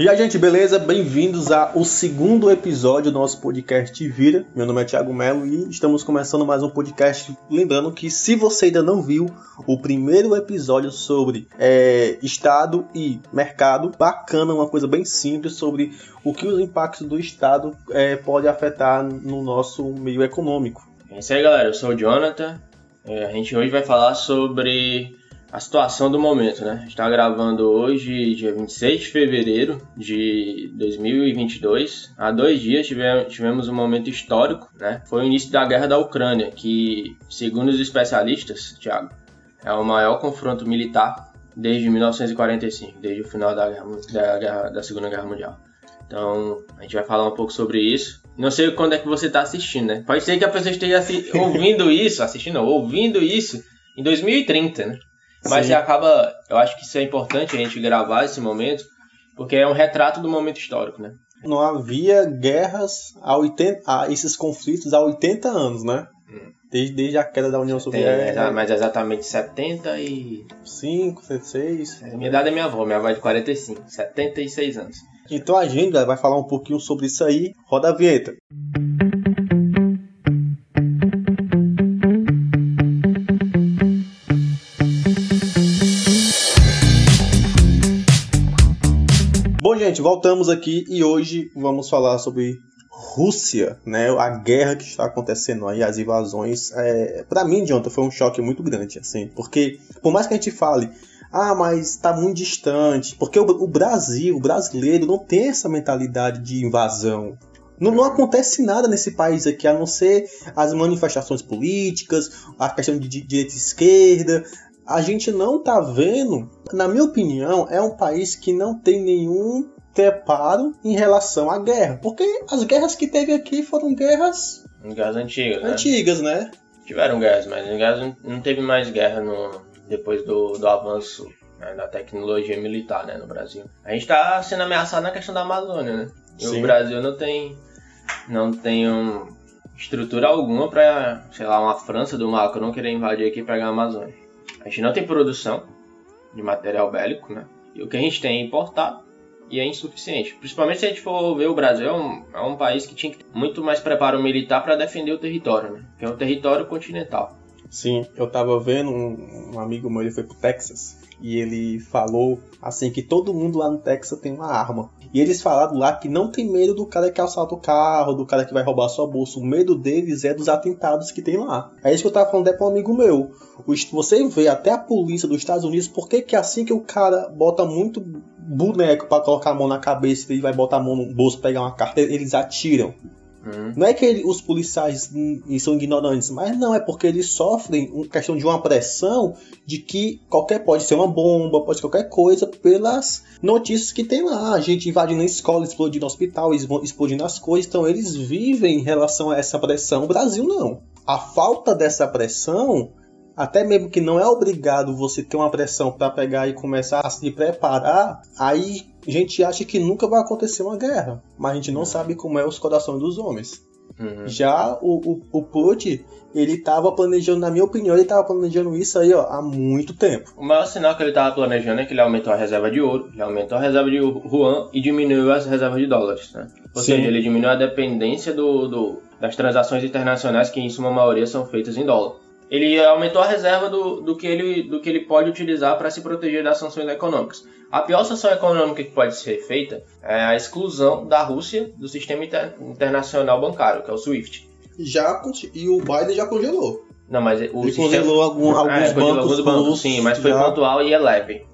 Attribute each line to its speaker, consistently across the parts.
Speaker 1: E a gente, beleza? Bem-vindos ao segundo episódio do nosso podcast Vira. Meu nome é Thiago Melo e estamos começando mais um podcast. Lembrando que se você ainda não viu o primeiro episódio sobre é, Estado e mercado, bacana, uma coisa bem simples sobre o que os impactos do Estado é, pode afetar no nosso meio econômico.
Speaker 2: É isso aí, galera. Eu sou o Jonathan. É, a gente hoje vai falar sobre a situação do momento, né? Está gravando hoje, dia 26 de fevereiro de 2022. Há dois dias tivemos, tivemos um momento histórico, né? Foi o início da guerra da Ucrânia, que, segundo os especialistas, Thiago, é o maior confronto militar desde 1945, desde o final da, guerra, da, guerra, da Segunda Guerra Mundial. Então, a gente vai falar um pouco sobre isso. Não sei quando é que você está assistindo, né? Pode ser que a pessoa esteja ouvindo isso, assistindo, ouvindo isso em 2030, né? Mas Sim. acaba, eu acho que isso é importante a gente gravar esse momento, porque é um retrato do momento histórico, né?
Speaker 1: Não havia guerras a 80, a esses conflitos há 80 anos, né? Hum. Desde, desde a queda da União Soviética.
Speaker 2: É, mas exatamente 70 e...
Speaker 1: 5, 76.
Speaker 2: A minha idade é minha avó, minha avó é de 45, 76 anos.
Speaker 1: Então a gente vai falar um pouquinho sobre isso aí. Roda a vinheta. Gente, voltamos aqui e hoje vamos falar sobre Rússia, né? A guerra que está acontecendo aí, as invasões. É, para mim, Jonathan, foi um choque muito grande, assim, porque por mais que a gente fale, ah, mas está muito distante, porque o, o, Brasil, o brasileiro, não tem essa mentalidade de invasão. Não, não, acontece nada nesse país aqui, a não ser as manifestações políticas, a questão de direita e esquerda, a gente não tá vendo, na minha opinião, é um país que não tem nenhum preparo em relação à guerra. Porque as guerras que teve aqui foram guerras.
Speaker 2: Guerras antigas.
Speaker 1: Né? Antigas, né?
Speaker 2: Tiveram guerras, mas guerras não teve mais guerra no, depois do, do avanço né, da tecnologia militar né, no Brasil. A gente está sendo ameaçado na questão da Amazônia, né? E Sim. o Brasil não tem, não tem um, estrutura alguma para, sei lá, uma França do Macron querer invadir aqui e pegar a Amazônia. A gente não tem produção de material bélico, né? E o que a gente tem é importado e é insuficiente. Principalmente se a gente for ver o Brasil, é um, é um país que tinha que ter muito mais preparo militar para defender o território, né? Que é um território continental.
Speaker 1: Sim, eu tava vendo um, um amigo meu, ele foi pro Texas e ele falou assim que todo mundo lá no Texas tem uma arma. E eles falaram lá que não tem medo do cara que assalta o carro, do cara que vai roubar sua bolsa. O medo deles é dos atentados que tem lá. É isso que eu tava falando é pra um amigo meu. Você vê até a polícia dos Estados Unidos, por que que assim que o cara bota muito boneco para colocar a mão na cabeça e vai botar a mão no bolso pegar uma carta, eles atiram. Uhum. Não é que ele, os policiais são ignorantes, mas não, é porque eles sofrem uma questão de uma pressão de que qualquer pode ser uma bomba, pode ser qualquer coisa, pelas notícias que tem lá. A gente invadindo a escola, explodindo no hospital, explodindo as coisas. Então eles vivem em relação a essa pressão. O Brasil não. A falta dessa pressão até mesmo que não é obrigado você ter uma pressão para pegar e começar a se preparar, aí a gente acha que nunca vai acontecer uma guerra, mas a gente não sabe como é os corações dos homens. Uhum. Já o, o, o Putin, ele estava planejando, na minha opinião, ele estava planejando isso aí ó, há muito tempo.
Speaker 2: O maior sinal que ele estava planejando é que ele aumentou a reserva de ouro, ele aumentou a reserva de yuan e diminuiu as reservas de dólares. Né? Ou Sim. seja, ele diminuiu a dependência do, do, das transações internacionais, que em sua maioria são feitas em dólar ele aumentou a reserva do, do, que, ele, do que ele pode utilizar para se proteger das sanções econômicas. A pior sanção econômica que pode ser feita é a exclusão da Rússia do sistema inter, internacional bancário, que é o SWIFT.
Speaker 1: Já, e o Biden já congelou.
Speaker 2: Não, mas o
Speaker 1: ele sistema... congelou algum, alguns, é, bancos, alguns bancos.
Speaker 2: Sim, mas foi já... pontual e é leve.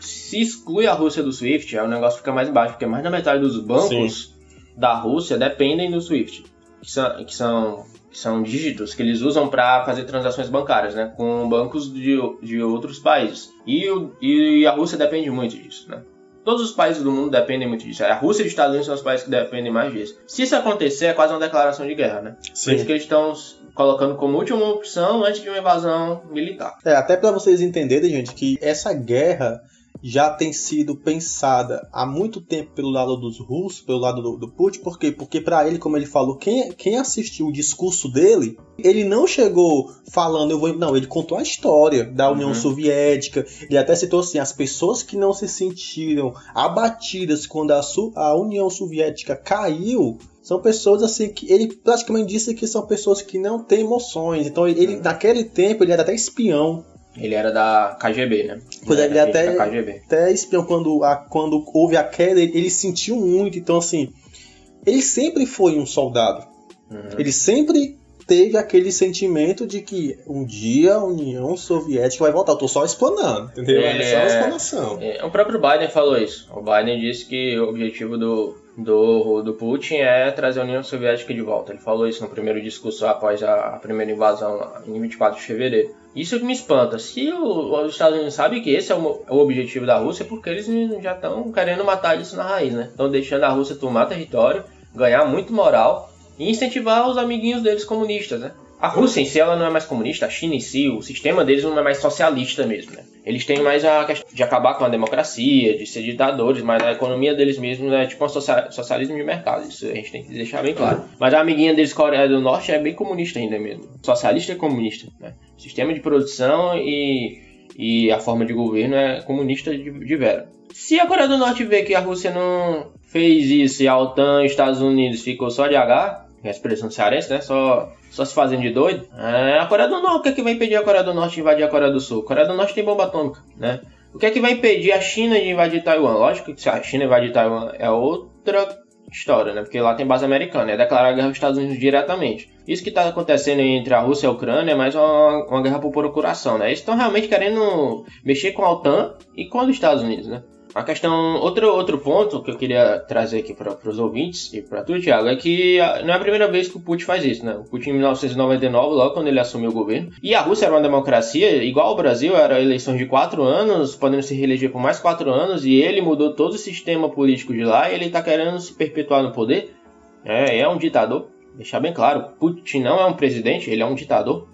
Speaker 2: Se exclui a Rússia do SWIFT, o negócio fica mais baixo, porque mais da metade dos bancos sim. da Rússia dependem do SWIFT, que são, que são são dígitos que eles usam para fazer transações bancárias, né, com bancos de, de outros países. E, e a Rússia depende muito disso, né? Todos os países do mundo dependem muito disso. A Rússia e os Estados Unidos são os países que dependem mais disso. Se isso acontecer, é quase uma declaração de guerra, né? Sim. Por isso que eles estão colocando como última opção antes de uma invasão militar.
Speaker 1: É, até para vocês entenderem, gente, que essa guerra já tem sido pensada há muito tempo pelo lado dos russos, pelo lado do, do Putin, por quê? Porque para ele, como ele falou, quem, quem assistiu o discurso dele, ele não chegou falando, eu vou. Não, ele contou a história da União uhum. Soviética. Ele até citou assim: as pessoas que não se sentiram abatidas quando a, a União Soviética caiu são pessoas assim que ele praticamente disse que são pessoas que não têm emoções. Então ele, uhum. naquele tempo ele era até espião.
Speaker 2: Ele era da KGB, né?
Speaker 1: Pois é, ele até, até espião quando, a, quando houve a queda, ele, ele, sentiu muito. Então, assim, ele sempre foi um soldado. Uhum. Ele sempre teve aquele sentimento de que um dia a União Soviética vai voltar. Eu tô só explanando, entendeu?
Speaker 2: É, é só uma explanação. É, o próprio Biden falou isso. O Biden disse que o objetivo do, do, do Putin é trazer a União Soviética de volta. Ele falou isso no primeiro discurso após a, a primeira invasão em 24 de fevereiro. Isso que me espanta. Se o, os Estados Unidos sabem que esse é o, o objetivo da Rússia, é porque eles já estão querendo matar isso na raiz, né? Estão deixando a Rússia tomar território, ganhar muito moral e incentivar os amiguinhos deles comunistas, né? A Rússia em si ela não é mais comunista, a China em si, o sistema deles não é mais socialista mesmo, né? Eles têm mais a questão de acabar com a democracia, de ser ditadores, mas a economia deles mesmos é tipo um socialismo de mercado, isso a gente tem que deixar bem claro. Mas a amiguinha deles, Coreia do Norte, é bem comunista ainda mesmo. Socialista e comunista, né? Sistema de produção e, e a forma de governo é comunista de, de vera. Se a Coreia do Norte vê que a Rússia não fez isso e a OTAN e os Estados Unidos ficou só de H, é a expressão cearense, né? Só, só se fazendo de doido. É, a Coreia do Norte, o que é que vai impedir a Coreia do Norte de invadir a Coreia do Sul? A Coreia do Norte tem bomba atômica, né? O que é que vai impedir a China de invadir Taiwan? Lógico que se a China invadir Taiwan é outra história, né? Porque lá tem base americana, é declarar guerra aos Estados Unidos diretamente. Isso que está acontecendo entre a Rússia e a Ucrânia é mais uma, uma guerra por procuração, né? Eles estão realmente querendo mexer com a OTAN e com os Estados Unidos, né? A questão, outro, outro ponto que eu queria trazer aqui para os ouvintes e para tu, Thiago, é que não é a primeira vez que o Putin faz isso, né? O Putin em 1999, logo quando ele assumiu o governo, e a Rússia era uma democracia, igual ao Brasil, era eleições de quatro anos, podendo se reeleger por mais quatro anos, e ele mudou todo o sistema político de lá e ele está querendo se perpetuar no poder. É, é um ditador, deixar bem claro, Putin não é um presidente, ele é um ditador.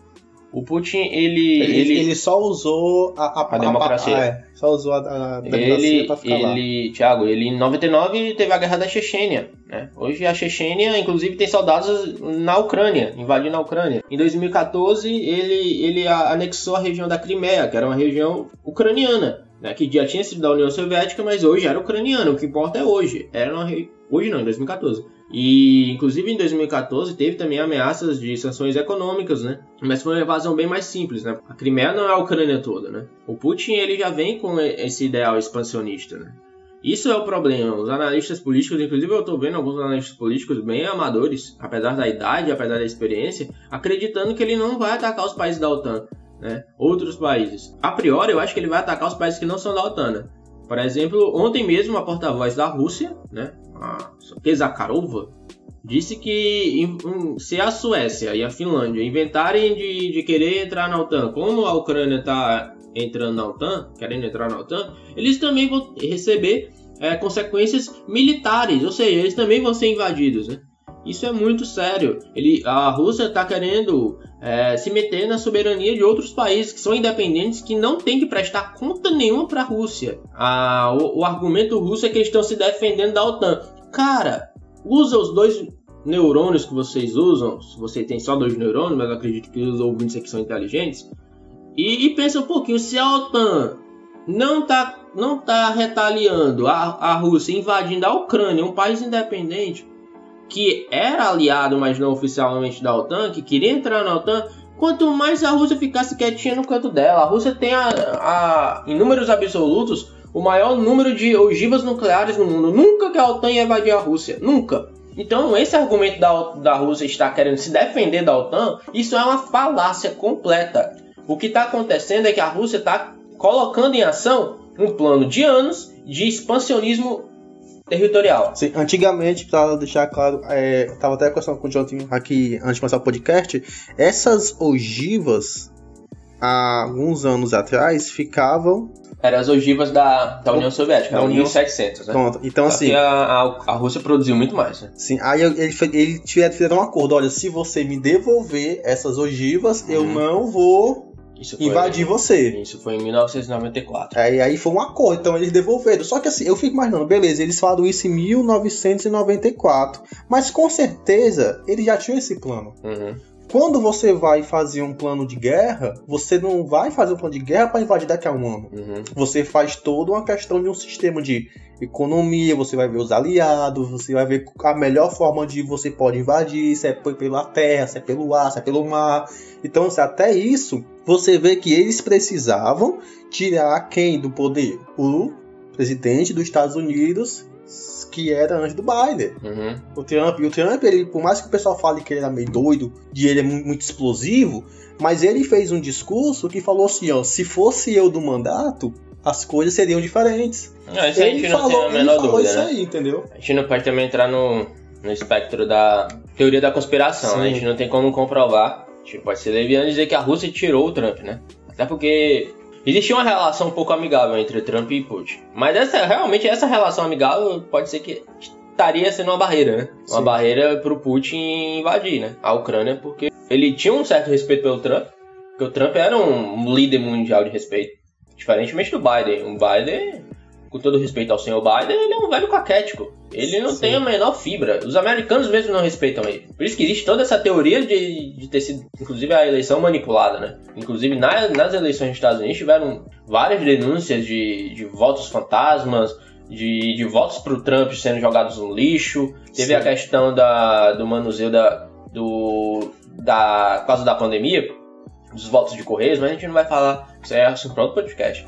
Speaker 2: O Putin, ele.
Speaker 1: Ele, ele, ele só usou a, a,
Speaker 2: a democracia. A,
Speaker 1: é, só usou a,
Speaker 2: democracia ele, pra ficar ele, lá. Thiago, ele em 99 teve a guerra da Chechênia. Né? Hoje a Chechênia, inclusive, tem soldados na Ucrânia, invadindo a Ucrânia. Em 2014, ele, ele anexou a região da Crimeia, que era uma região ucraniana. Né, que já tinha sido da União Soviética, mas hoje era ucraniana. O que importa é hoje. Era uma, hoje não, em 2014 e, inclusive, em 2014 teve também ameaças de sanções econômicas, né? Mas foi uma invasão bem mais simples, né? A Crimeia não é a Ucrânia toda, né? O Putin, ele já vem com esse ideal expansionista, né? Isso é o problema. Os analistas políticos, inclusive eu estou vendo alguns analistas políticos bem amadores, apesar da idade, apesar da experiência, acreditando que ele não vai atacar os países da OTAN, né? Outros países. A priori, eu acho que ele vai atacar os países que não são da OTAN, né? Por exemplo, ontem mesmo a porta-voz da Rússia, né, a Zakharova, disse que se a Suécia e a Finlândia inventarem de, de querer entrar na OTAN, como a Ucrânia está entrando na OTAN, querendo entrar na OTAN, eles também vão receber é, consequências militares, ou seja, eles também vão ser invadidos. Né? Isso é muito sério. Ele, a Rússia está querendo é, se meter na soberania de outros países que são independentes que não tem que prestar conta nenhuma para a Rússia. O, o, argumento russo é que eles estão se defendendo da OTAN. Cara, usa os dois neurônios que vocês usam. Se você tem só dois neurônios, mas eu acredito que os ouvintes aqui são inteligentes. E, e pensa um pouquinho, se a OTAN não está não tá retaliando a, a Rússia invadindo a Ucrânia, um país independente, que era aliado, mas não oficialmente da OTAN, que queria entrar na OTAN, quanto mais a Rússia ficasse quietinha no canto dela. A Rússia tem, a, a, em números absolutos, o maior número de ogivas nucleares no mundo. Nunca que a OTAN ia invadir a Rússia. Nunca. Então, esse argumento da, da Rússia estar querendo se defender da OTAN, isso é uma falácia completa. O que está acontecendo é que a Rússia está colocando em ação um plano de anos de expansionismo territorial.
Speaker 1: Sim, antigamente, para deixar claro, é, tava até conversando com o Jonathan aqui antes de começar o podcast, essas ogivas, há alguns anos atrás, ficavam
Speaker 2: eram as ogivas da, da União Soviética, da União 1700, né?
Speaker 1: Pronto, então Só assim.
Speaker 2: A, a, a, Rússia produziu muito mais, né?
Speaker 1: Sim, aí ele, ele fizeram um acordo: olha, se você me devolver essas ogivas, uhum. eu não vou
Speaker 2: Isso foi,
Speaker 1: invadir você.
Speaker 2: Isso foi em 1994.
Speaker 1: Aí, aí foi um acordo, então eles devolveram. Só que assim, eu fico imaginando, beleza, eles falaram isso em 1994. Mas com certeza eles já tinham esse plano.
Speaker 2: Uhum.
Speaker 1: Quando você vai fazer um plano de guerra, você não vai fazer um plano de guerra para invadir daqui a um ano.
Speaker 2: Uhum.
Speaker 1: Você faz toda uma questão de um sistema de economia, você vai ver os aliados, você vai ver a melhor forma de você pode invadir, se é pela terra, se é pelo ar, se é pelo mar. Então, até isso, você vê que eles precisavam tirar quem do poder? O presidente dos Estados Unidos, que era antes do Biden.
Speaker 2: Uhum.
Speaker 1: O Trump, e o Trump, ele, por mais que o pessoal fale que ele era meio doido, de ele é mu- muito explosivo, mas ele fez um discurso que falou assim, ó, se fosse eu do mandato, as coisas seriam diferentes.
Speaker 2: Não, isso a
Speaker 1: ele
Speaker 2: gente não
Speaker 1: falou,
Speaker 2: tem a
Speaker 1: ele
Speaker 2: menor dúvida,
Speaker 1: isso
Speaker 2: né?
Speaker 1: aí, entendeu?
Speaker 2: A gente não pode também entrar no, no espectro da teoria da conspiração,
Speaker 1: Sim.
Speaker 2: né? A gente não tem como comprovar. A gente pode ser leviano e dizer que a Rússia tirou o Trump, né? Até porque existia uma relação um pouco amigável entre Trump e Putin. Mas essa realmente essa relação amigável pode ser que estaria sendo uma barreira, né? Uma
Speaker 1: Sim.
Speaker 2: barreira pro Putin invadir, né? A Ucrânia, porque ele tinha um certo respeito pelo Trump, porque o Trump era um líder mundial de respeito. Diferentemente do Biden. O Biden, com todo respeito ao senhor Biden, ele é um velho caquético. Ele não
Speaker 1: Sim.
Speaker 2: tem a menor fibra. Os americanos mesmo não respeitam ele. Por isso que existe toda essa teoria de, de ter sido, inclusive, a eleição manipulada, né? Inclusive, na- nas eleições dos Estados Unidos tiveram várias denúncias de, de votos fantasmas, de, de votos pro Trump sendo jogados no lixo. Teve
Speaker 1: Sim.
Speaker 2: a questão da, do manuseio da, do, da, por causa da pandemia, dos votos de Correios, mas a gente não vai falar, isso é assunto para outro podcast.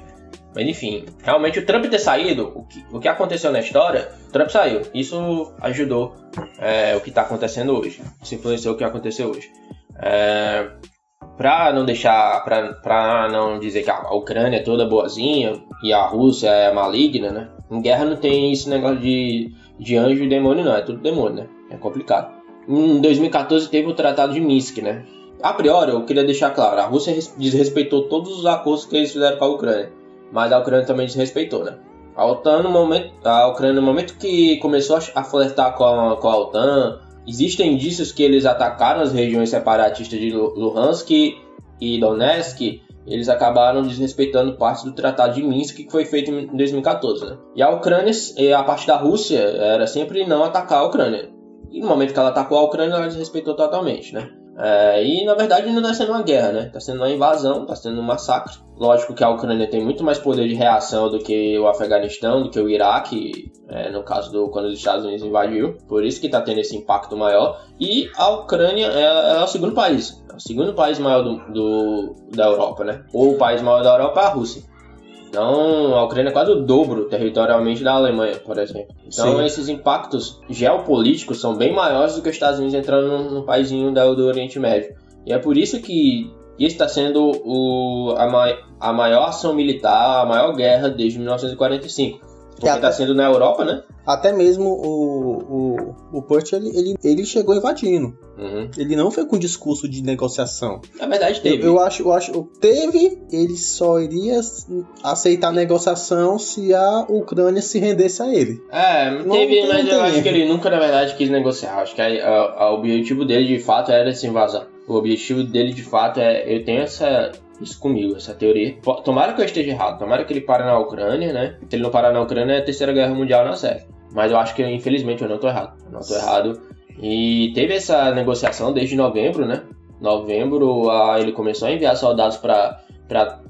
Speaker 2: Mas enfim, realmente o Trump ter saído, o que, o que aconteceu na história, o Trump saiu. Isso ajudou é, o que está acontecendo hoje. Isso influenciou o que aconteceu hoje. É, pra não deixar, pra não dizer que a Ucrânia é toda boazinha e a Rússia é maligna, né? Em guerra não tem esse negócio de, de anjo e demônio, não. É tudo demônio, né? É complicado. Em 2014 teve o Tratado de Minsk, né? A priori, eu queria deixar claro, a Rússia res- desrespeitou todos os acordos que eles fizeram com a Ucrânia, mas a Ucrânia também desrespeitou, né? A OTAN, no momento, a Ucrânia, no momento que começou a, flertar com a, com a OTAN, existem indícios que eles atacaram as regiões separatistas de Lu- Luhansk e Donetsk, eles acabaram desrespeitando parte do Tratado de Minsk que foi feito em 2014, né? E a Ucrânia, e a parte da Rússia, era sempre não atacar a Ucrânia. E no momento que ela atacou a Ucrânia, ela desrespeitou totalmente, né? É, e na verdade não está sendo uma guerra, né? Está sendo uma invasão, está sendo um massacre. Lógico que a Ucrânia tem muito mais poder de reação do que o Afeganistão, do que o Iraque, é, no caso do quando os Estados Unidos invadiu. Por isso que está tendo esse impacto maior. E a Ucrânia é, é o segundo país, é o segundo país maior do, do- da Europa, né? Ou o país maior da Europa é a Rússia. Então, a Ucrânia é quase o dobro territorialmente da Alemanha, por exemplo. Então,
Speaker 1: Sim.
Speaker 2: esses impactos geopolíticos são bem maiores do que os Estados Unidos entrando num, num paísinho da- do Oriente Médio. E é por isso que esse está sendo o, a, mai- a maior ação militar, a maior guerra desde 1945. Porque está sendo na Europa, né?
Speaker 1: Até mesmo o, o, o Putin, ele, ele, ele chegou invadindo.
Speaker 2: Uhum.
Speaker 1: Ele não foi com discurso de negociação.
Speaker 2: Na verdade,
Speaker 1: Eu,
Speaker 2: teve.
Speaker 1: eu acho, eu acho, teve, ele só iria aceitar a negociação se a Ucrânia se rendesse a ele.
Speaker 2: É,
Speaker 1: Não
Speaker 2: teve, mas eu acho que ele nunca, na verdade, quis negociar. Acho que o objetivo dele, de fato, era essa invasão. O objetivo dele, de fato, é... Eu tenho essa... Isso comigo, essa teoria. Tomara que eu esteja errado. Tomara que ele pare na Ucrânia, né? Se ele não parar na Ucrânia, é a Terceira Guerra Mundial na série. Mas eu acho que, infelizmente, eu não tô errado. Eu não tô errado. E teve essa negociação desde novembro, né? Novembro, a- ele começou a enviar soldados para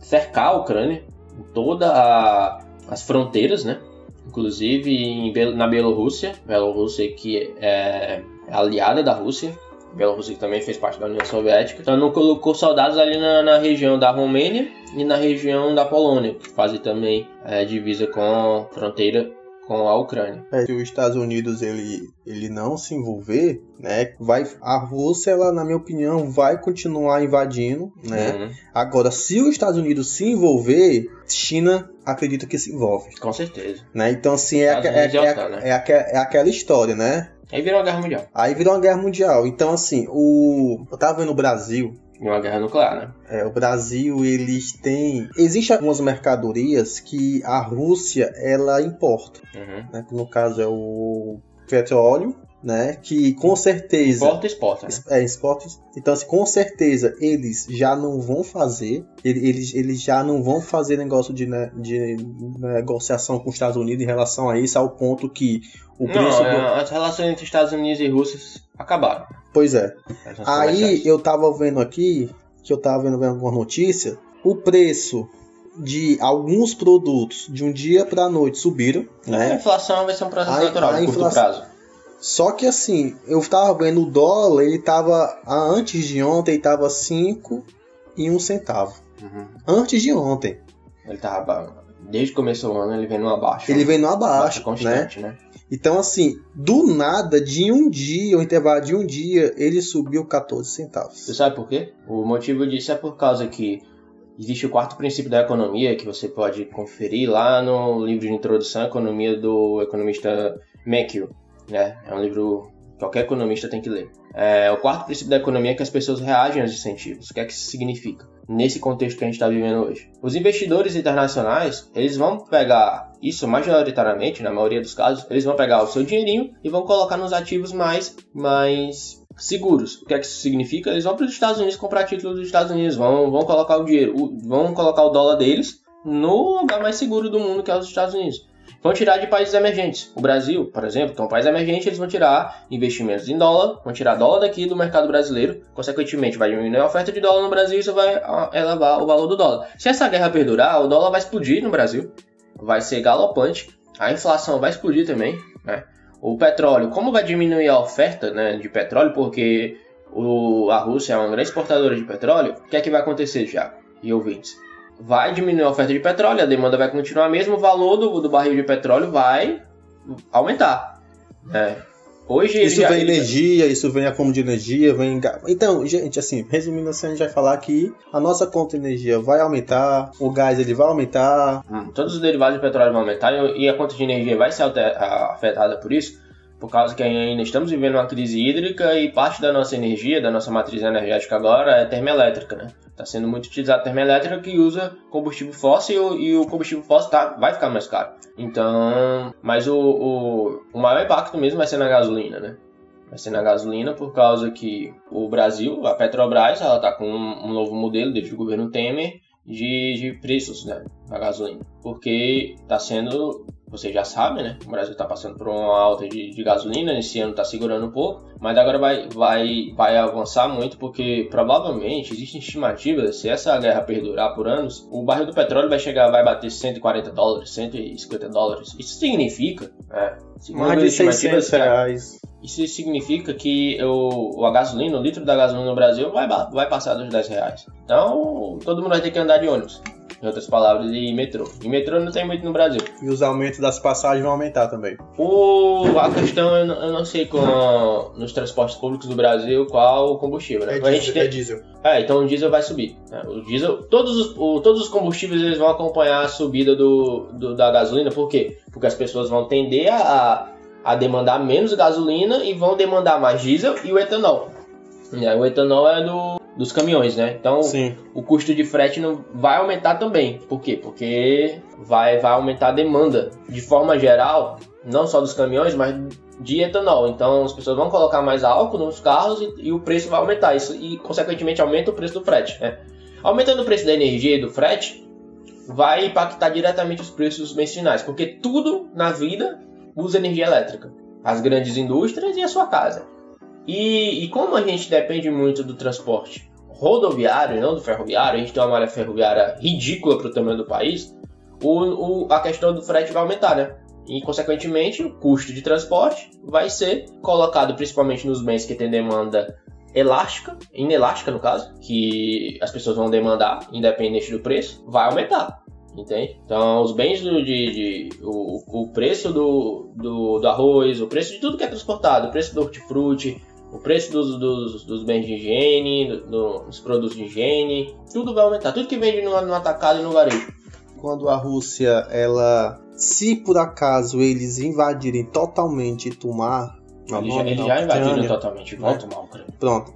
Speaker 2: cercar a Ucrânia. Em toda a- as fronteiras, né? inclusive em na Bielorrússia, Bielorrússia que é aliada da Rússia, Bielorrússia que também fez parte da União Soviética. Então não colocou soldados ali na, na região da Romênia e na região da Polônia, que fazem também é, divisa com fronteira com a Ucrânia.
Speaker 1: É, se os Estados Unidos ele, ele não se envolver, né, vai a Rússia, ela, na minha opinião, vai continuar invadindo, né?
Speaker 2: Uhum,
Speaker 1: Agora, se os Estados Unidos se envolver, China acredito que se envolve,
Speaker 2: com certeza.
Speaker 1: né? Então assim é, é, é,
Speaker 2: é né?
Speaker 1: é aque- é aquela história, né?
Speaker 2: Aí virou uma guerra mundial.
Speaker 1: Aí virou uma guerra mundial. Então assim, o eu tava vendo o Brasil,
Speaker 2: uma guerra nuclear, né?
Speaker 1: É, o Brasil, eles têm. Existem algumas mercadorias que a Rússia ela importa.
Speaker 2: Uhum.
Speaker 1: Né? No caso é o petróleo né? Que com certeza.
Speaker 2: Importa e exporta. Né?
Speaker 1: É, exporta. Então, assim, com certeza eles já não vão fazer. Eles, eles já não vão fazer negócio de, né, de negociação com os Estados Unidos em relação a isso, ao ponto que o preço. Não,
Speaker 2: é, do... as relações entre Estados Unidos e Rússia acabaram.
Speaker 1: Pois é. Aí eu tava vendo aqui, que eu tava vendo alguma notícia, o preço de alguns produtos de um dia para a noite subiram. Né?
Speaker 2: A inflação vai ser um processo a, natural a curto prazo.
Speaker 1: Só que assim, eu tava vendo o dólar, ele tava antes de ontem, tava 5 e 1 centavo. Uhum. Antes de ontem.
Speaker 2: Ele tava desde que começou o ano, ele vem numa baixa.
Speaker 1: Ele vem numa baixa, constante, né? né? Então assim, do nada, de um dia, o intervalo de um dia, ele subiu 14 centavos.
Speaker 2: Você sabe por quê? O motivo disso é por causa que existe o quarto princípio da economia que você pode conferir lá no livro de introdução à economia do economista Macchio, né? É um livro que qualquer economista tem que ler. É, o quarto princípio da economia é que as pessoas reagem aos incentivos. O que é que isso significa? Nesse contexto que a gente está vivendo hoje. Os investidores internacionais, eles vão pegar isso majoritariamente, na maioria dos casos, eles vão pegar o seu dinheirinho e vão colocar nos ativos mais, mais seguros. O que é que isso significa? Eles vão para os Estados Unidos comprar títulos dos Estados Unidos, vão, vão colocar o dinheiro, vão colocar o dólar deles no lugar mais seguro do mundo, que é os Estados Unidos. Vão tirar de países emergentes. O Brasil, por exemplo, que é um país emergente, eles vão tirar investimentos em dólar, vão tirar dólar daqui do mercado brasileiro, consequentemente vai diminuir a oferta de dólar no Brasil e isso vai ah, elevar o valor do dólar. Se essa guerra perdurar, o dólar vai explodir no Brasil, vai ser galopante, a inflação vai explodir também, né? o petróleo, como vai diminuir a oferta né, de petróleo, porque o, a Rússia é uma grande exportadora de petróleo, o que é que vai acontecer já? E ouvintes? Vai diminuir a oferta de petróleo, a demanda vai continuar mesmo, o valor do, do barril de petróleo vai aumentar. Né?
Speaker 1: Hoje isso vem energia, isso vem acúmulo de energia, vem. Então, gente, assim, resumindo assim, a gente vai falar que a nossa conta de energia vai aumentar, o gás ele vai aumentar.
Speaker 2: Hum, todos os derivados de petróleo vão aumentar e a conta de energia vai ser afetada por isso por causa que ainda estamos vivendo uma crise hídrica e parte da nossa energia, da nossa matriz energética agora é termoelétrica, né? Está sendo muito utilizada termoelétrica que usa combustível fóssil e o combustível fóssil tá, vai ficar mais caro. Então, mas o, o, o maior impacto mesmo vai ser na gasolina, né? Vai ser na gasolina por causa que o Brasil, a Petrobras, ela está com um, um novo modelo desde o governo Temer de, de preços né, da gasolina. Porque está sendo vocês já sabem, né? O Brasil está passando por uma alta de, de gasolina, esse ano está segurando um pouco, mas agora vai, vai, vai avançar muito porque provavelmente existem estimativas, se essa guerra perdurar por anos, o barril do petróleo vai chegar, vai bater 140 dólares, 150 dólares. Isso significa, né?
Speaker 1: Mais de 600 reais.
Speaker 2: Isso significa que o, a gasolina, o litro da gasolina no Brasil vai, vai passar dos 10 reais. Então, todo mundo vai ter que andar de ônibus em outras palavras, e metrô. E metrô não tem muito no Brasil.
Speaker 1: E os aumentos das passagens vão aumentar também.
Speaker 2: O, a questão, eu não, eu não sei com, nos transportes públicos do Brasil qual o combustível, né?
Speaker 1: É diesel, tem... é diesel.
Speaker 2: É, então o diesel vai subir. Né? O diesel, todos os, o, todos os combustíveis eles vão acompanhar a subida do, do, da gasolina, por quê? Porque as pessoas vão tender a, a demandar menos gasolina e vão demandar mais diesel e o etanol. O etanol é do dos caminhões, né? Então Sim. o custo de frete não vai aumentar também. Por quê? Porque vai, vai aumentar a demanda de forma geral, não só dos caminhões, mas de etanol. Então as pessoas vão colocar mais álcool nos carros e, e o preço vai aumentar. Isso e consequentemente aumenta o preço do frete. Né? Aumentando o preço da energia e do frete, vai impactar diretamente os preços finais, porque tudo na vida usa energia elétrica. As grandes indústrias e a sua casa. E, e como a gente depende muito do transporte rodoviário e não do ferroviário, a gente tem uma malha ferroviária ridícula para o tamanho do país, o, o, a questão do frete vai aumentar, né? E, consequentemente, o custo de transporte vai ser colocado principalmente nos bens que têm demanda elástica, inelástica no caso, que as pessoas vão demandar, independente do preço, vai aumentar. Entende? Então, os bens do, de, de o, o preço do, do, do, arroz, o preço de tudo que é transportado, o preço do hortifruti, o preço dos, dos, dos bens de higiene, do, dos produtos de higiene, tudo vai aumentar. Tudo que vende no, no atacado e no varejo.
Speaker 1: Quando a Rússia, ela, se por acaso eles invadirem totalmente e tomar
Speaker 2: eles já, eles já invadiram totalmente, vão né? tomar a Ucrânia.
Speaker 1: Pronto.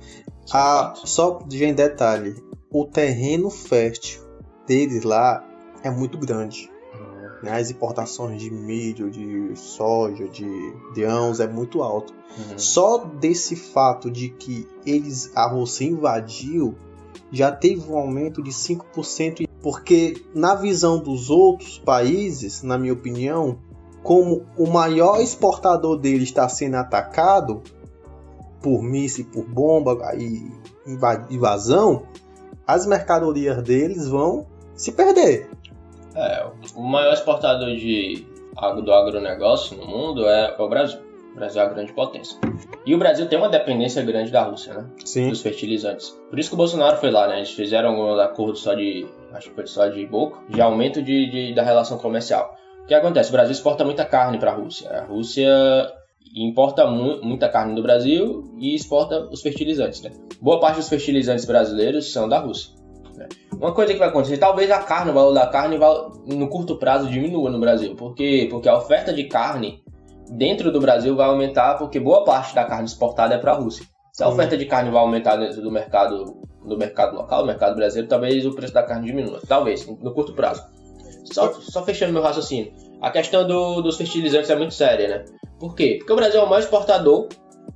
Speaker 1: A, só de em detalhe, o terreno fértil deles lá é muito grande. Né, as importações de milho, de soja, de grãos é muito alto.
Speaker 2: Uhum.
Speaker 1: Só desse fato de que eles a Rússia invadiu já teve um aumento de 5%, porque na visão dos outros países, na minha opinião, como o maior exportador dele está sendo atacado por míssil, por bomba e inva- invasão, as mercadorias deles vão se perder.
Speaker 2: É, o maior exportador de, agro- do agronegócio no mundo é, é o Brasil. O Brasil é a grande potência. E o Brasil tem uma dependência grande da Rússia, né?
Speaker 1: Sim.
Speaker 2: Dos fertilizantes. Por isso que o Bolsonaro foi lá, né? Eles fizeram um acordo só de. Acho que foi só de boca, de aumento de, de- da relação comercial. O que acontece? O Brasil exporta muita carne para a Rússia. A Rússia importa mu- muita carne do Brasil e exporta os fertilizantes, né? Boa parte dos fertilizantes brasileiros são da Rússia. Né? Uma coisa que vai acontecer, talvez a carne, o valor da carne, no curto prazo diminua no Brasil. Por quê? Porque a oferta de carne dentro do Brasil vai aumentar, porque boa parte da carne exportada é para a Rússia. Se a oferta de carne vai aumentar dentro do mercado, do mercado local, do mercado brasileiro, talvez o preço da carne diminua. Talvez, no curto prazo. Só, só fechando meu raciocínio. A questão do- dos fertilizantes é muito séria, né? Por quê? Porque o Brasil é o maior exportador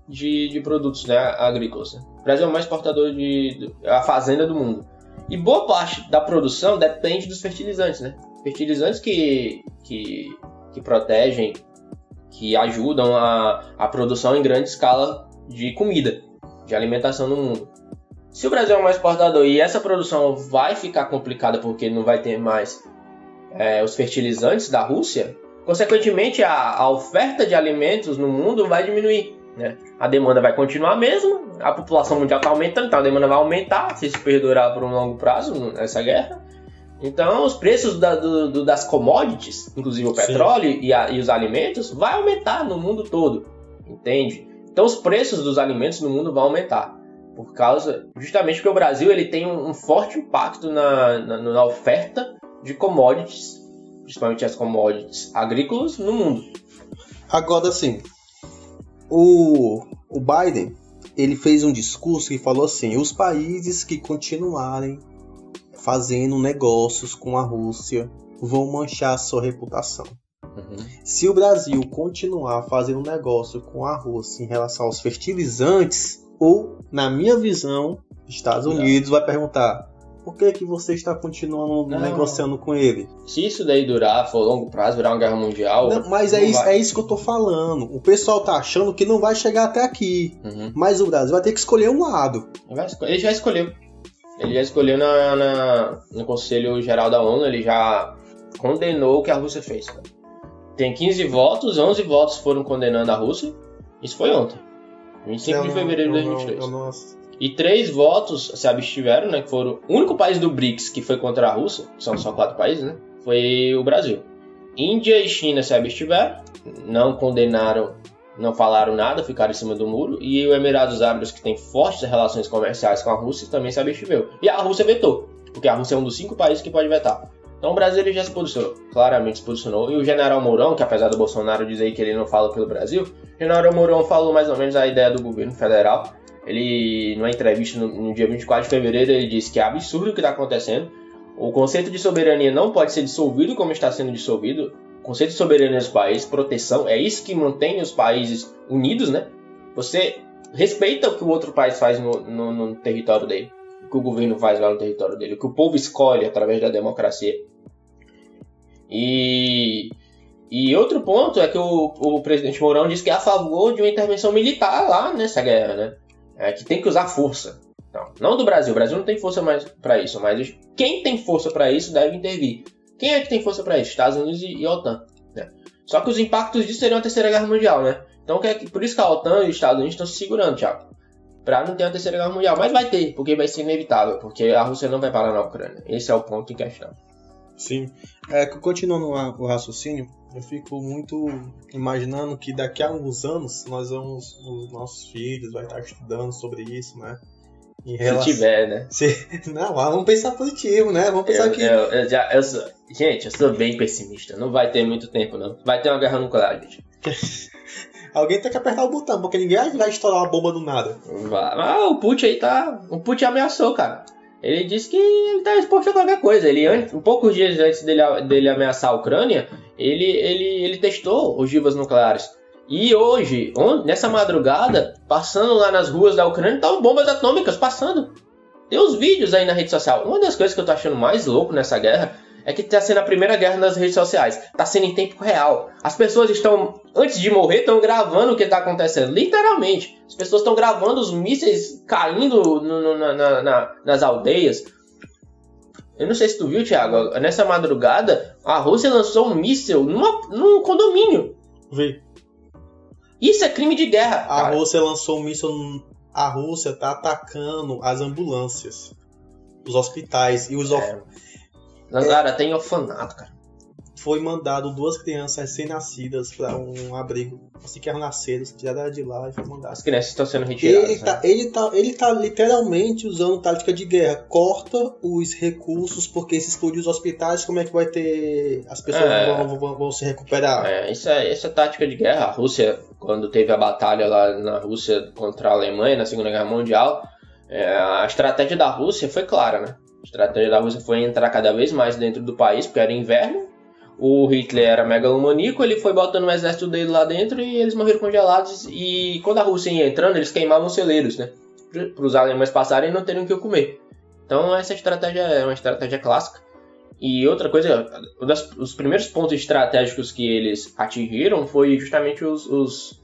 Speaker 2: de, de produtos né, agrícolas. né? O Brasil é o maior exportador de, de a fazenda do mundo. E boa parte da produção depende dos fertilizantes, né? Fertilizantes que, que, que protegem, que ajudam a, a produção em grande escala de comida, de alimentação no mundo. Se o Brasil é o maior exportador e essa produção vai ficar complicada porque não vai ter mais é, os fertilizantes da Rússia, consequentemente a, a oferta de alimentos no mundo vai diminuir. Né? A demanda vai continuar a mesma, a população mundial está aumentando, então a demanda vai aumentar se isso perdurar por um longo prazo nessa guerra. Então os preços da- do- do- das commodities, inclusive o petróleo e, a- e os alimentos, vai aumentar no mundo todo, entende? Então os preços dos alimentos no mundo vão aumentar por causa justamente porque o Brasil ele tem um, um forte impacto na, na, na oferta de commodities, principalmente as commodities agrícolas no mundo.
Speaker 1: Agora sim, o, o Biden ele fez um discurso que falou assim: os países que continuarem fazendo negócios com a Rússia vão manchar sua reputação. Se o Brasil continuar fazendo negócio com a Rússia em relação aos fertilizantes, ou, na minha visão, Estados. Unidos vai perguntar por que, que você está continuando
Speaker 2: Não.
Speaker 1: negociando com ele?
Speaker 2: Se isso daí durar, for longo prazo, virar uma guerra mundial.
Speaker 1: Não, mas é isso,
Speaker 2: vai.
Speaker 1: é isso que eu tô falando. O pessoal tá achando que não vai chegar até aqui.
Speaker 2: Uhum.
Speaker 1: Mas o Brasil vai ter que escolher um lado.
Speaker 2: Ele já escolheu. Ele já escolheu na, na- no Conselho Geral da ONU, ele já condenou o que a Rússia fez. cara. Tem 15 votos, 11 votos foram condenando a Rússia. Isso foi ontem. 25 de fevereiro de 2023. E três votos se abstiveram, né? Que foram. O único país do BRICS que foi contra a Rússia, que são só quatro países, né? Foi o Brasil. Índia e China se abstiveram, não condenaram, não falaram nada, ficaram em cima do muro. E o Emirados Árabes, que tem fortes relações comerciais com a Rússia, também se absteveu. E a Rússia vetou, porque a Rússia é um dos cinco países que pode vetar. Então o Brasil ele já se posicionou, claramente se posicionou. E o general Mourão, que apesar do Bolsonaro dizer que ele não fala pelo Brasil, o general Mourão falou mais ou menos a ideia do governo federal. Ele, numa entrevista no, no dia 24 de fevereiro, ele disse que é absurdo o que está acontecendo. O conceito de soberania não pode ser dissolvido como está sendo dissolvido. O conceito de soberania dos países, proteção, é isso que mantém os países unidos, né? Você respeita o que o outro país faz no, no- no território dele, que o governo faz lá no território dele, o que o povo escolhe através da democracia. E, e outro ponto é que o, o presidente Mourão disse que é a favor de uma intervenção militar lá nessa guerra, né? É, que tem que usar força. Então, não do Brasil, o Brasil não tem força mais para isso, mas quem tem força para isso deve intervir. Quem é que tem força para isso? Estados Unidos e, e OTAN. né? Só que os impactos disso seriam a Terceira Guerra Mundial, né? Então, é por isso que a OTAN e os Estados Unidos estão se segurando, Thiago. Pra não ter uma Terceira Guerra Mundial. Mas vai ter, porque vai ser inevitável, porque a Rússia não vai parar na Ucrânia. Esse é o ponto em questão.
Speaker 1: Sim. É, continuando o raciocínio, eu fico muito imaginando que daqui a alguns anos nós vamos, os nossos filhos vai estar estudando sobre isso, né? Em
Speaker 2: Se tiver, né?
Speaker 1: Se- Não, vamos pensar positivo, né? Vamos pensar
Speaker 2: Eu,
Speaker 1: que.
Speaker 2: eu- eu já, eu sou- gente, eu sou bem pessimista. Não vai ter muito tempo, não. Vai ter uma guerra nuclear, gente.
Speaker 1: Alguém tem que apertar o botão, porque ninguém vai estourar uma bomba do nada.
Speaker 2: Ah, o Putin aí tá. O Putin ameaçou, cara. Ele disse que ele está exposto a qualquer coisa. Ele, um poucos dias antes dele, dele ameaçar a Ucrânia, ele, ele, ele testou ogivas nucleares. E hoje, nessa madrugada, passando lá nas ruas da Ucrânia, estavam bombas atômicas passando. Tem os vídeos aí na rede social. Uma das coisas que eu tô achando mais louco nessa guerra é que está sendo a primeira guerra nas redes sociais. Está sendo em tempo real. As pessoas estão, antes de morrer, estão gravando o que está acontecendo. Literalmente. As pessoas estão gravando os mísseis caindo no, no, na, na, nas aldeias. Eu não sei se tu viu, Thiago. Nessa madrugada, a Rússia lançou um míssil numa, num condomínio.
Speaker 1: Vi.
Speaker 2: Isso é crime de guerra.
Speaker 1: A cara. Rússia lançou um míssil. A Rússia tá atacando as ambulâncias, os hospitais e os. É.
Speaker 2: Cara, tem orfanato, cara
Speaker 1: foi mandado duas crianças recém-nascidas para um abrigo. Assim que eram nascidas, tiraram de lá e foi mandado.
Speaker 2: As crianças estão sendo retiradas.
Speaker 1: Ele, né? tá, ele, tá, ele tá literalmente usando tática de guerra. Corta os recursos, porque se explodir os hospitais, como é que vai ter. As pessoas é, vão, vão, vão, se recuperar?
Speaker 2: É, isso é, essa é tática de guerra. A Rússia, quando teve a batalha lá na Rússia contra a Alemanha na Segunda Guerra Mundial, é, a estratégia da Rússia foi clara, né? A estratégia da Rússia foi entrar cada vez mais dentro do país, porque era inverno, o Hitler era megalomaníaco, ele foi botando o exército dele lá dentro e eles morreram congelados. E quando a Rússia ia entrando, eles queimavam celeiros, né? Para os alemães passarem e não terem o que comer. Então essa estratégia é uma estratégia clássica. E outra coisa, um dos primeiros pontos estratégicos que eles atingiram foi justamente os, os,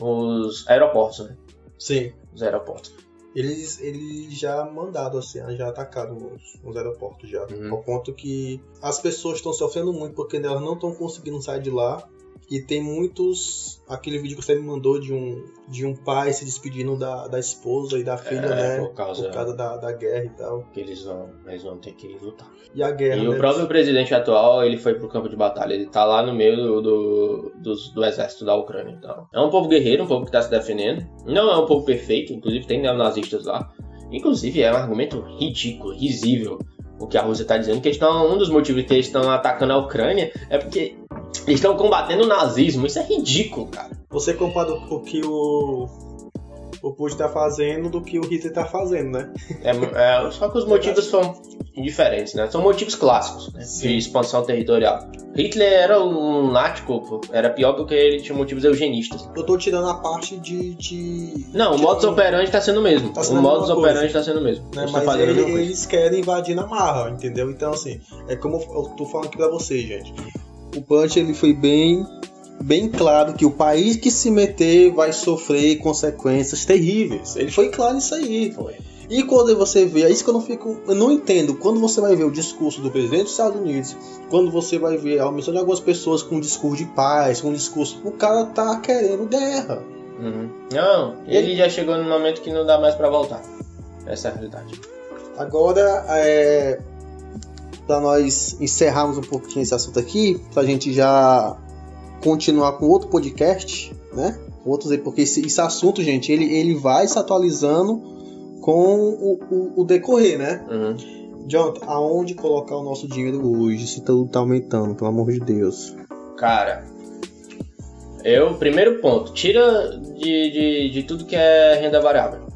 Speaker 2: os aeroportos, né?
Speaker 1: Sim.
Speaker 2: Os aeroportos.
Speaker 1: Eles, eles já mandaram, assim, já atacaram os, os aeroportos já. Uhum. Ao ponto que as pessoas estão sofrendo muito porque elas não estão conseguindo sair de lá. E tem muitos. Aquele vídeo que você me mandou de um, de um pai se despedindo da, da esposa e da filha, é, né?
Speaker 2: Por causa,
Speaker 1: por causa da, da guerra e tal.
Speaker 2: Que eles vão, eles vão ter que lutar.
Speaker 1: E a guerra.
Speaker 2: E né? o próprio presidente atual, ele foi pro campo de batalha. Ele tá lá no meio do, do, do, do exército da Ucrânia. Então. É um povo guerreiro, um povo que tá se defendendo. Não é um povo perfeito, inclusive tem neonazistas lá. Inclusive é um argumento ridículo, risível o que a Rússia está dizendo, que eles estão, um dos motivos que eles estão atacando a Ucrânia é porque eles estão combatendo o nazismo. Isso é ridículo, cara.
Speaker 1: Você compara o que o o Putin tá fazendo do que o Hitler tá fazendo, né?
Speaker 2: É, é, só que os motivos são diferentes, né? São motivos clássicos né? de expansão territorial. Hitler era um lunático, era pior porque ele tinha motivos eugenistas.
Speaker 1: Eu tô tirando a parte de. de...
Speaker 2: Não, o modus operandi tá sendo o mesmo. Tá sendo o modus operandi tá sendo o mesmo.
Speaker 1: Né? Mas ele, eles querem invadir na marra, entendeu? Então, assim, é como eu tô falando aqui pra vocês, gente. O Punch ele foi bem bem claro que o país que se meter vai sofrer consequências terríveis. Ele foi claro nisso aí. Foi. E quando você vê, é isso que eu não fico, eu não entendo. Quando você vai ver o discurso do presidente dos Estados Unidos, quando você vai ver a omissão de algumas pessoas com um discurso de paz, com um discurso, o cara tá querendo guerra.
Speaker 2: Uhum. Não, ele, ele já chegou no momento que não dá mais para voltar. Essa é a realidade.
Speaker 1: Agora, é, para nós encerrarmos um pouquinho esse assunto aqui, pra gente já continuar com outro podcast, né? Outros aí, porque esse, esse assunto, gente, ele, ele vai se atualizando com o, o, o decorrer, né?
Speaker 2: Uhum.
Speaker 1: Jonathan, aonde colocar o nosso dinheiro hoje se tudo tá aumentando, pelo amor de Deus?
Speaker 2: Cara, eu, primeiro ponto, tira de, de, de tudo que é renda variável.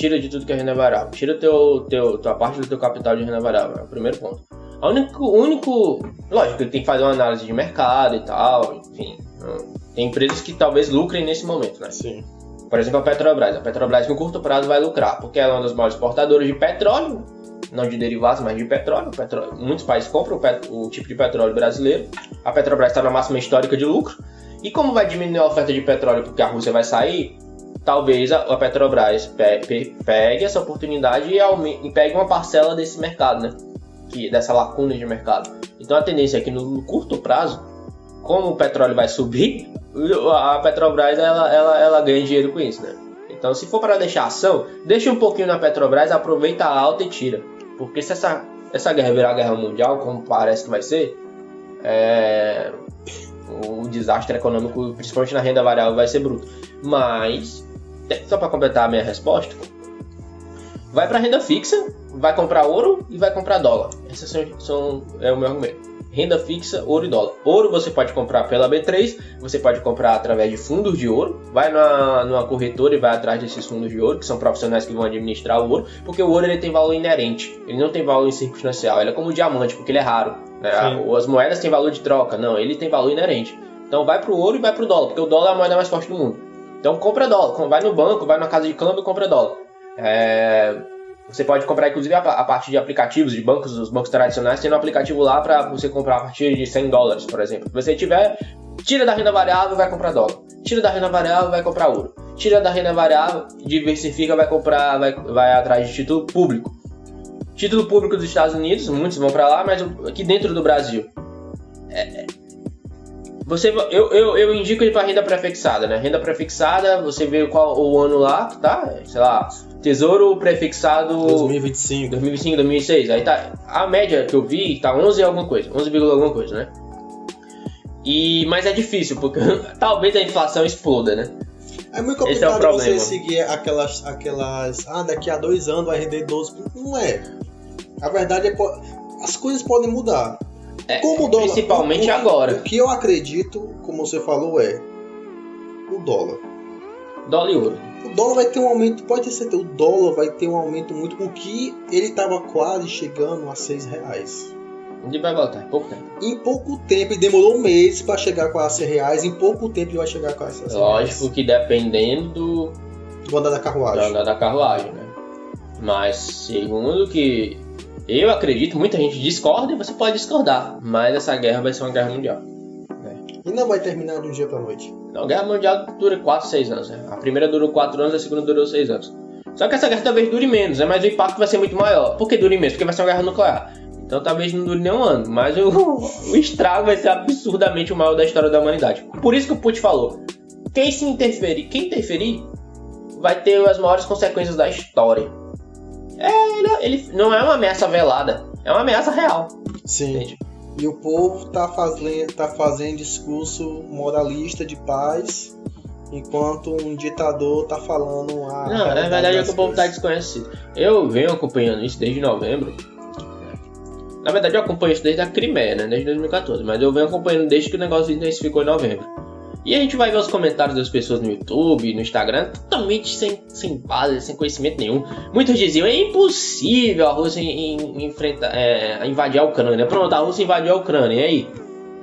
Speaker 2: Tira de tudo que é renda variável. Tira teu, teu, tua parte do teu capital de renda variável. É o primeiro ponto. O único, único. Lógico, ele tem que fazer uma análise de mercado e tal, enfim. Tem empresas que talvez lucrem nesse momento, né?
Speaker 1: Sim.
Speaker 2: Por exemplo, a Petrobras. A Petrobras no curto prazo vai lucrar, porque ela é uma das maiores exportadoras de petróleo, não de derivados, mas de petróleo. petróleo. Muitos países compram o, pet... o tipo de petróleo brasileiro. A Petrobras está na máxima histórica de lucro. E como vai diminuir a oferta de petróleo porque a Rússia vai sair, talvez a Petrobras pegue essa oportunidade e pegue uma parcela desse mercado, né? que, dessa lacuna de mercado. Então a tendência é que no curto prazo, como o petróleo vai subir, a Petrobras ela, ela, ela ganha dinheiro com isso, né? Então se for para deixar ação, deixa um pouquinho na Petrobras, aproveita a alta e tira. Porque se essa, essa guerra virar guerra mundial, como parece que vai ser, é, o desastre econômico, principalmente na renda variável, vai ser bruto. Mas, só para completar a minha resposta, vai para renda fixa, vai comprar ouro e vai comprar dólar. Esses são, são é o meu argumento. renda fixa, ouro e dólar. Ouro você pode comprar pela B3, você pode comprar através de fundos de ouro. Vai na, numa corretora e vai atrás desses fundos de ouro, que são profissionais que vão administrar o ouro, porque o ouro ele tem valor inerente, ele não tem valor em circunstancial, ele é como o diamante, porque ele é raro. Né? As moedas têm valor de troca, não, ele tem valor inerente. Então vai pro ouro e vai pro dólar, porque o dólar é a moeda mais forte do mundo. Então compra dólar, vai no banco, vai na casa de câmbio e compra dólar. É, você pode comprar, inclusive, a, partir de aplicativos de bancos, os bancos tradicionais, tem um aplicativo lá para você comprar a partir de 100 dólares, por exemplo. Se você tiver, tira da renda variável, vai comprar dólar. Tira da renda variável, vai comprar ouro. Tira da renda variável, diversifica, vai comprar, vai, vai atrás de título público. Título público dos Estados Unidos, muitos vão para lá, mas aqui dentro do Brasil. É, você, eu, eu, eu indico ele para renda prefixada, né? Renda prefixada, você vê qual o ano lá, tá? Sei lá, Tesouro prefixado
Speaker 1: 2025.
Speaker 2: 2025, 2006. Aí tá a média que eu vi tá 11 alguma coisa, 11, alguma coisa, né? E mas é difícil porque talvez a inflação exploda, né?
Speaker 1: É muito complicado é você seguir aquelas aquelas ah, daqui a dois anos vai render 12, não é. A verdade é as coisas podem mudar.
Speaker 2: É, como o dólar, principalmente o, agora.
Speaker 1: O que eu acredito, como você falou, é o dólar.
Speaker 2: Dólar e ouro.
Speaker 1: O dólar vai ter um aumento, pode ter certeza, o dólar vai ter um aumento muito. O que ele estava quase chegando a 6 reais.
Speaker 2: Ele vai voltar, em pouco tempo.
Speaker 1: Em pouco tempo, ele demorou meses para chegar com a 6 reais, em pouco tempo ele vai chegar com a 6 reais.
Speaker 2: Lógico que dependendo do.
Speaker 1: Do andar da carruagem.
Speaker 2: Do andar da carruagem, né? Mas segundo que eu acredito, muita gente discorda e você pode discordar, mas essa guerra vai ser uma guerra mundial.
Speaker 1: Né? E não vai terminar de um dia para noite.
Speaker 2: Não, a guerra mundial dura 4, 6 anos. Né? A primeira durou 4 anos, a segunda durou 6 anos. Só que essa guerra talvez dure menos, né? mas o impacto vai ser muito maior. Por que dure menos? Porque vai ser uma guerra nuclear. Então talvez não dure nem um ano, mas o, o estrago vai ser absurdamente o maior da história da humanidade. Por isso que o Putin falou: quem se interferir, quem interferir, vai ter as maiores consequências da história. É, ele, ele não é uma ameaça velada, é uma ameaça real.
Speaker 1: Sim. Entende? E o povo tá fazendo, tá fazendo discurso moralista de paz, enquanto um ditador tá falando a.
Speaker 2: Não, na verdade é que o povo tá desconhecido. Eu venho acompanhando isso desde novembro. Na verdade, eu acompanho isso desde a Crimeia, né? Desde 2014. Mas eu venho acompanhando desde que o negócio intensificou em novembro. E a gente vai ver os comentários das pessoas no YouTube, no Instagram, totalmente sem, sem base, sem conhecimento nenhum. Muitos diziam, é impossível a Rússia é, invadir a Ucrânia. Pronto, a Rússia invadiu a Ucrânia, e aí?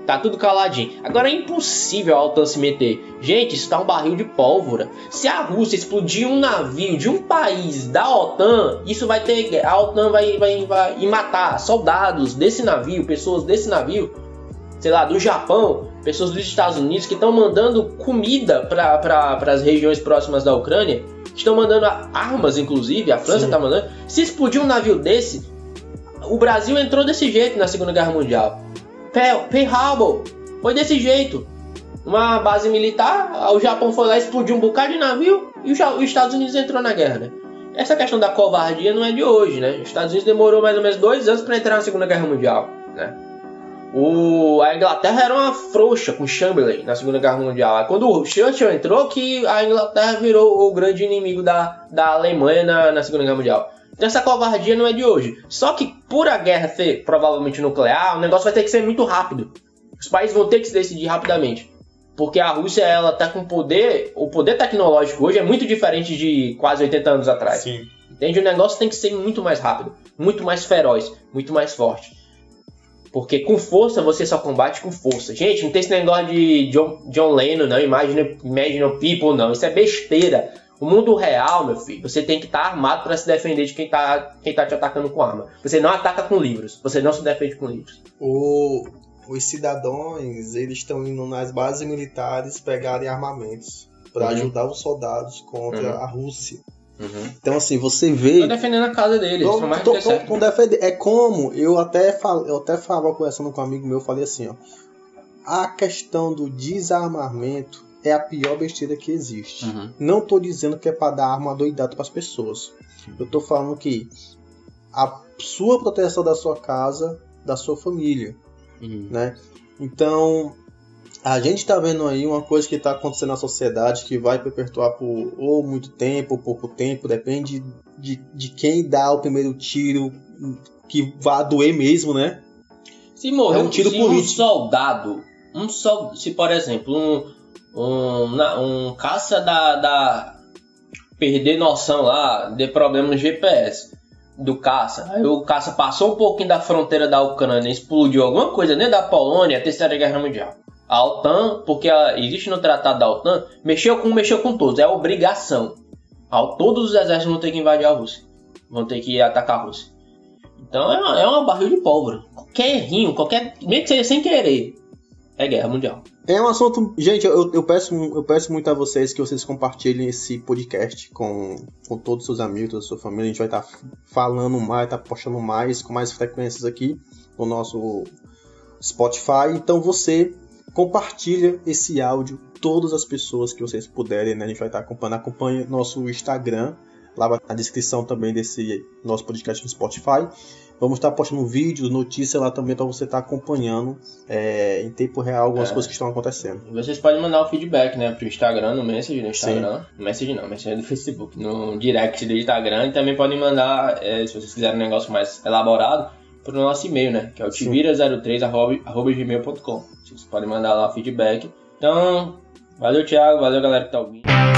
Speaker 2: Tá tudo caladinho. Agora é impossível a OTAN se meter. Gente, isso tá um barril de pólvora. Se a Rússia explodir um navio de um país da OTAN, isso vai ter. A OTAN vai, vai, vai matar soldados desse navio, pessoas desse navio, sei lá, do Japão pessoas dos Estados Unidos que estão mandando comida para as regiões próximas da Ucrânia, estão mandando armas, inclusive, a França está mandando. Se explodir um navio desse, o Brasil entrou desse jeito na Segunda Guerra Mundial. Pearl Harbor foi desse jeito. Uma base militar, o Japão foi lá explodiu um bocado de navio e os Estados Unidos entrou na guerra, né? Essa questão da covardia não é de hoje, né? Os Estados Unidos demorou mais ou menos dois anos para entrar na Segunda Guerra Mundial, né? O, a Inglaterra era uma frouxa com Chamberlain na Segunda Guerra Mundial. Quando o Churchill entrou, que a Inglaterra virou o grande inimigo da, da Alemanha na, na Segunda Guerra Mundial. Então essa covardia não é de hoje. Só que por a guerra ser provavelmente nuclear, o negócio vai ter que ser muito rápido. Os países vão ter que se decidir rapidamente. Porque a Rússia, ela tá com poder, o poder tecnológico hoje é muito diferente de quase 80 anos atrás.
Speaker 1: Sim.
Speaker 2: Entende? O negócio tem que ser muito mais rápido, muito mais feroz, muito mais forte. Porque com força você só combate com força. Gente, não tem esse negócio de John, John Lennon, não. Imagine, imagine people, não. Isso é besteira. O mundo real, meu filho, você tem que estar tá armado para se defender de quem está quem tá te atacando com arma. Você não ataca com livros. Você não se defende com livros.
Speaker 1: O, os cidadãos, eles estão indo nas bases militares pegarem armamentos para uhum. ajudar os soldados contra uhum. a Rússia. Uhum. Então, assim, você vê.
Speaker 2: Tô defendendo a casa dele, tô, mais tô, tô,
Speaker 1: tô defender. É como eu até, fal... eu até falava conversando com um amigo meu, eu falei assim, ó. A questão do desarmamento é a pior besteira que existe. Uhum. Não tô dizendo que é para dar arma doidado para as pessoas. Eu tô falando que a sua proteção da sua casa, da sua família, uhum. né? Então, a gente está vendo aí uma coisa que está acontecendo na sociedade que vai perpetuar por ou muito tempo ou pouco tempo, depende de, de quem dá o primeiro tiro que vai doer mesmo, né?
Speaker 2: Se morreu
Speaker 1: É um tiro
Speaker 2: se
Speaker 1: político.
Speaker 2: um soldado, um sol, se por exemplo, um, um, na- um caça da, da perder noção lá, de problema no GPS do caça. Aí o caça passou um pouquinho da fronteira da Ucrânia, explodiu alguma coisa dentro da Polônia, a Terceira Guerra Mundial. A OTAN, porque existe no tratado da OTAN, mexeu com mexeu com todos, é obrigação. Ao- Todos os exércitos vão ter que invadir a Rússia, vão ter que atacar a Rússia. Então é uma, é uma barril de pólvora. Qualquer errinho, qualquer. mesmo que seja sem querer, é guerra mundial.
Speaker 1: É um assunto. Gente, eu, eu, peço, eu peço muito a vocês que vocês compartilhem esse podcast com, com todos os seus amigos, toda a sua família. A gente vai estar falando mais, estar postando mais, com mais frequências aqui no nosso Spotify. Então você compartilha esse áudio todas as pessoas que vocês puderem, né? A gente vai estar acompanhando. Acompanhe nosso Instagram, lá na descrição também desse nosso podcast no Spotify. Vamos estar postando vídeos, notícias lá também para você estar acompanhando é, em tempo real algumas
Speaker 2: É.
Speaker 1: coisas que estão acontecendo.
Speaker 2: E Vocês podem mandar o feedback, né, pro Instagram, no Message do Instagram. No Message não, Message é do Facebook. No direct do Instagram. E também podem mandar, é, se vocês quiserem um negócio mais elaborado, pro nosso e-mail, né? Que é o
Speaker 1: Sim.
Speaker 2: tivira03.gmail.com. Vocês podem mandar lá feedback. Então, valeu, Thiago. Valeu, galera que tá ouvindo.